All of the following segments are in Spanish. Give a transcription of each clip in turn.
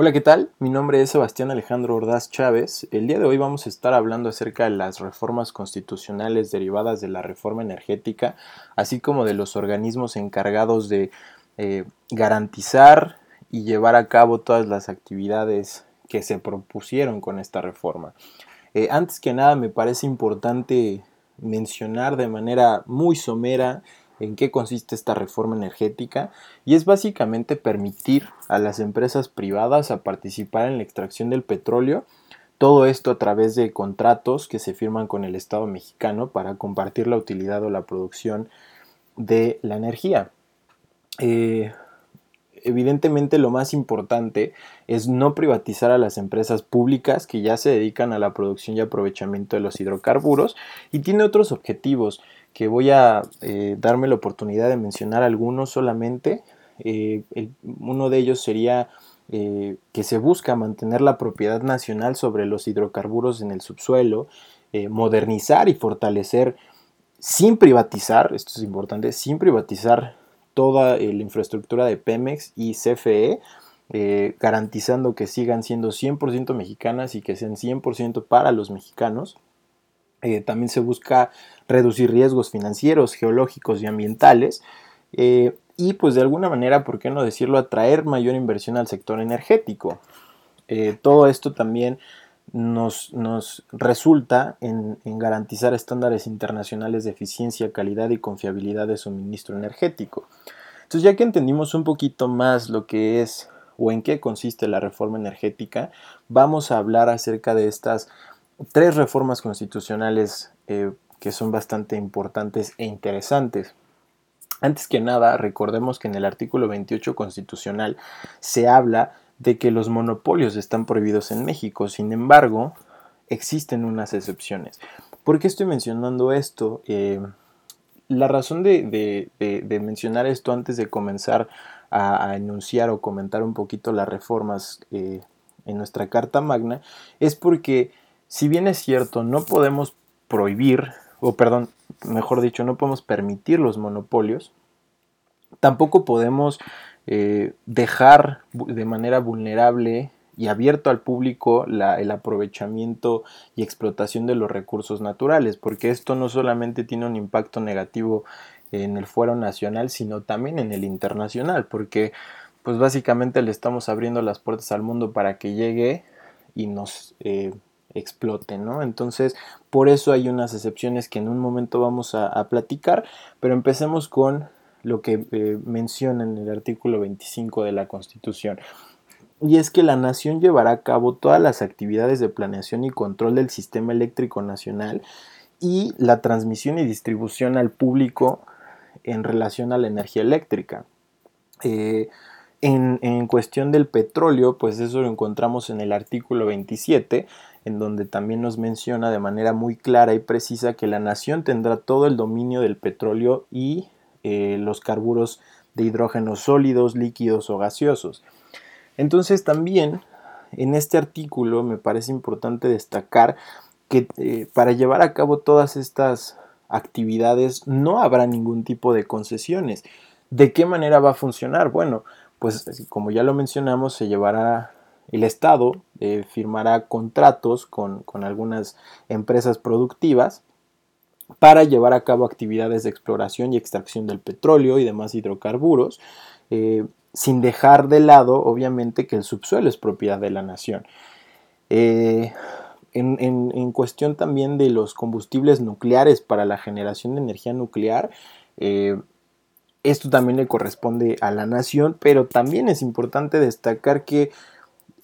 Hola, ¿qué tal? Mi nombre es Sebastián Alejandro Ordaz Chávez. El día de hoy vamos a estar hablando acerca de las reformas constitucionales derivadas de la reforma energética, así como de los organismos encargados de eh, garantizar y llevar a cabo todas las actividades que se propusieron con esta reforma. Eh, antes que nada, me parece importante mencionar de manera muy somera en qué consiste esta reforma energética y es básicamente permitir a las empresas privadas a participar en la extracción del petróleo, todo esto a través de contratos que se firman con el Estado mexicano para compartir la utilidad o la producción de la energía. Eh, evidentemente lo más importante es no privatizar a las empresas públicas que ya se dedican a la producción y aprovechamiento de los hidrocarburos y tiene otros objetivos que voy a eh, darme la oportunidad de mencionar algunos solamente. Eh, uno de ellos sería eh, que se busca mantener la propiedad nacional sobre los hidrocarburos en el subsuelo, modernizar y fortalecer sin privatizar, esto es importante, sin privatizar toda la infraestructura de Pemex y CFE, garantizando que sigan siendo 100% mexicanas y que sean 100% para los mexicanos. Eh, también se busca reducir riesgos financieros, geológicos y ambientales. Eh, y pues de alguna manera, ¿por qué no decirlo?, atraer mayor inversión al sector energético. Eh, todo esto también nos, resulta en, en, garantizar estándares internacionales de eficiencia, calidad y confiabilidad de suministro energético. Entonces, ya que entendimos un poquito más lo que es o en qué consiste la reforma energética, vamos a hablar acerca de estas tres reformas constitucionales eh, que son bastante importantes e interesantes. Antes que nada, recordemos que en el artículo 28 constitucional se habla de que los monopolios están prohibidos en México, sin embargo, existen unas excepciones. ¿Por qué estoy mencionando esto? Eh, la razón de, mencionar esto antes de comenzar a, enunciar o comentar un poquito las reformas eh, en nuestra Carta Magna es porque si bien es cierto, no podemos prohibir, o perdón, mejor dicho, no podemos permitir los monopolios, tampoco podemos eh, dejar de manera vulnerable y abierto al público el aprovechamiento y explotación de los recursos naturales, porque esto no solamente tiene un impacto negativo en el fuero nacional, sino también en el internacional, porque pues básicamente le estamos abriendo las puertas al mundo para que llegue y nos eh, explote, ¿no? Entonces, por eso hay unas excepciones que en un momento vamos a, platicar, pero empecemos con lo que eh, menciona en el artículo 25 de la Constitución. Y es que la nación llevará a cabo todas las actividades de planeación y control del sistema eléctrico nacional y la transmisión y distribución al público en relación a la energía eléctrica. Eh, en, en, cuestión del petróleo, pues eso lo encontramos en el artículo 27, en donde también nos menciona de manera muy clara y precisa que la nación tendrá todo el dominio del petróleo y eh, los carburos de hidrógeno sólidos, líquidos o gaseosos. Entonces también en este artículo me parece importante destacar que eh, para llevar a cabo todas estas actividades no habrá ningún tipo de concesiones. ¿De qué manera va a funcionar? Bueno, pues como ya lo mencionamos, se llevará el Estado eh, firmará contratos con, algunas empresas productivas para llevar a cabo actividades de exploración y extracción del petróleo y demás hidrocarburos, eh, sin dejar de lado, obviamente, que el subsuelo es propiedad de la nación. Eh, en, cuestión también de los combustibles nucleares para la generación de energía nuclear, esto también le corresponde a la nación, pero también es importante destacar que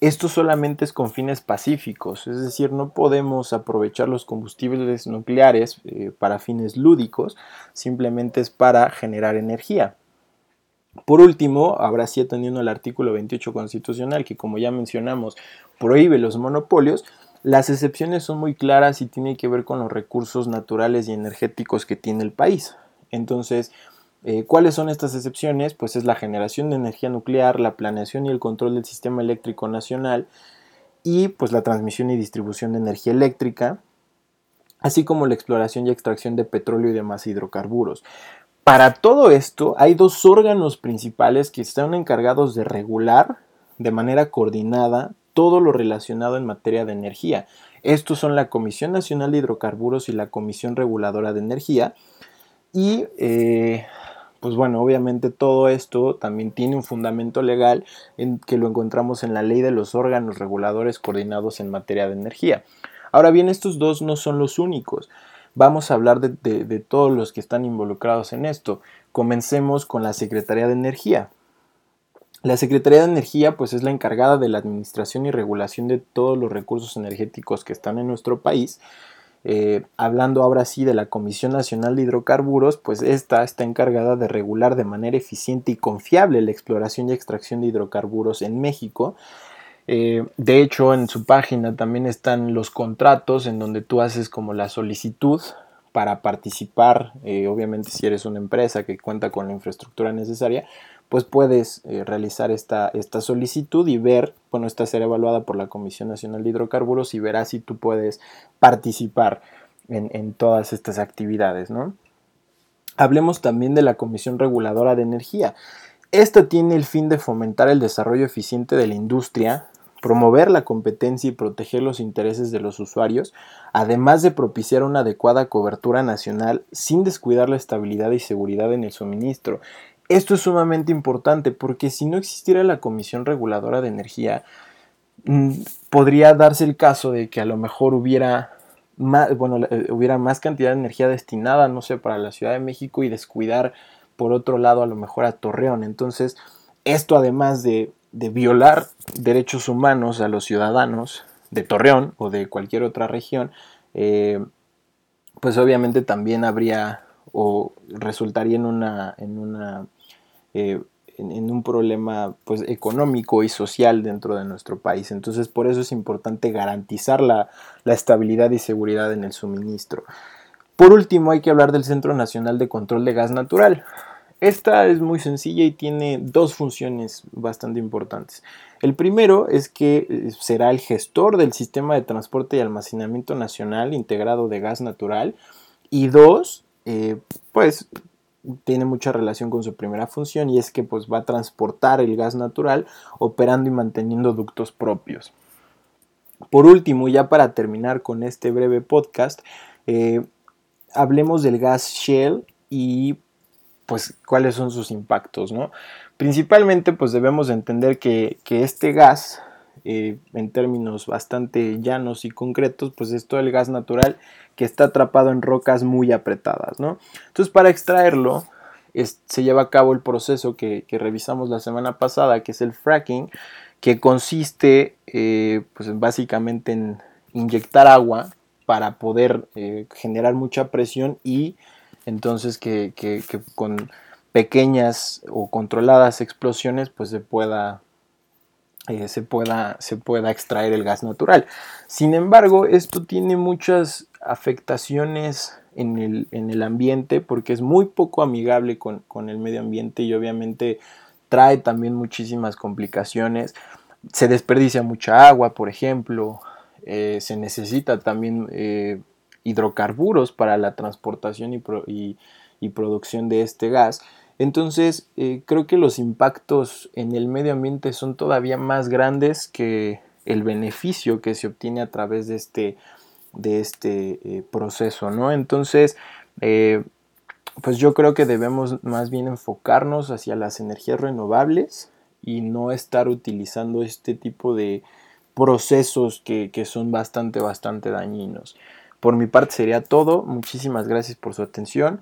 esto solamente es con fines pacíficos, es decir, no podemos aprovechar los combustibles nucleares eh, para fines lúdicos, simplemente es para generar energía. Por último, habrá sí atendiendo al artículo 28 constitucional, que como ya mencionamos, prohíbe los monopolios, las excepciones son muy claras y tienen que ver con los recursos naturales y energéticos que tiene el país. Entonces, eh, ¿Cuáles son estas excepciones? Pues es la generación de energía nuclear, la planeación y el control del sistema eléctrico nacional y pues la transmisión y distribución de energía eléctrica, así como la exploración y extracción de petróleo y demás hidrocarburos. Para todo esto hay dos órganos principales que están encargados de regular de manera coordinada todo lo relacionado en materia de energía. Estos son la Comisión Nacional de Hidrocarburos y la Comisión Reguladora de Energía. Y eh, pues bueno, obviamente todo esto también tiene un fundamento legal en que lo encontramos en la ley de los órganos reguladores coordinados en materia de energía. Ahora bien, estos dos no son los únicos. Vamos a hablar de, de todos los que están involucrados en esto. Comencemos con la Secretaría de Energía. La Secretaría de Energía pues es la encargada de la administración y regulación de todos los recursos energéticos que están en nuestro país. Eh, hablando ahora sí de la Comisión Nacional de Hidrocarburos, pues esta está encargada de regular de manera eficiente y confiable la exploración y extracción de hidrocarburos en México. Eh, de hecho, en su página también están los contratos en donde tú haces como la solicitud para participar, eh, obviamente si eres una empresa que cuenta con la infraestructura necesaria, pues puedes eh, realizar esta, esta, solicitud y ver, bueno, esta será evaluada por la Comisión Nacional de Hidrocarburos y verás si tú puedes participar en, todas estas actividades, ¿no? Hablemos también de la Comisión Reguladora de Energía. Esta tiene el fin de fomentar el desarrollo eficiente de la industria, promover la competencia y proteger los intereses de los usuarios, además de propiciar una adecuada cobertura nacional sin descuidar la estabilidad y seguridad en el suministro. Esto es sumamente importante porque si no existiera la Comisión Reguladora de Energía, mm, podría darse el caso de que a lo mejor hubiera más, bueno, eh, hubiera más cantidad de energía destinada, no sé, para la Ciudad de México y descuidar por otro lado a lo mejor a Torreón. Entonces, esto además de, violar derechos humanos a los ciudadanos de Torreón o de cualquier otra región, eh, pues obviamente también habría o resultaría en una, en una eh, en, un problema pues, económico y social dentro de nuestro país. Entonces por eso es importante garantizar la, estabilidad y seguridad en el suministro. Por último hay que hablar del Centro Nacional de Control de Gas Natural. Esta es muy sencilla y tiene dos funciones bastante importantes. El primero es que eh, será el gestor del sistema de transporte y almacenamiento nacional integrado de gas natural. Y dos, eh, pues tiene mucha relación con su primera función y es que pues va a transportar el gas natural operando y manteniendo ductos propios. Por último, ya para terminar con este breve podcast, eh, hablemos del gas Shell y pues cuáles son sus impactos, ¿no? Principalmente pues debemos entender que, este gas, eh, en términos bastante llanos y concretos, pues es todo el gas natural que está atrapado en rocas muy apretadas, ¿no? Entonces para extraerlo se lleva a cabo el proceso que, revisamos la semana pasada, que es el fracking, que consiste eh, pues básicamente en inyectar agua para poder eh, generar mucha presión y entonces que, con pequeñas o controladas explosiones pues se pueda eh, se, pueda, se pueda extraer el gas natural. Sin embargo, esto tiene muchas afectaciones en el, en el ambiente porque es muy poco amigable con, el medio ambiente y obviamente trae también muchísimas complicaciones. Se desperdicia mucha agua, por ejemplo. Eh, se necesita también eh, hidrocarburos para la transportación y, y producción de este gas. Entonces, eh, creo que los impactos en el medio ambiente son todavía más grandes que el beneficio que se obtiene a través de este, de este eh, proceso, ¿no? Entonces, eh, pues yo creo que debemos más bien enfocarnos hacia las energías renovables y no estar utilizando este tipo de procesos que, que son bastante, bastante dañinos. Por mi parte sería todo. Muchísimas gracias por su atención.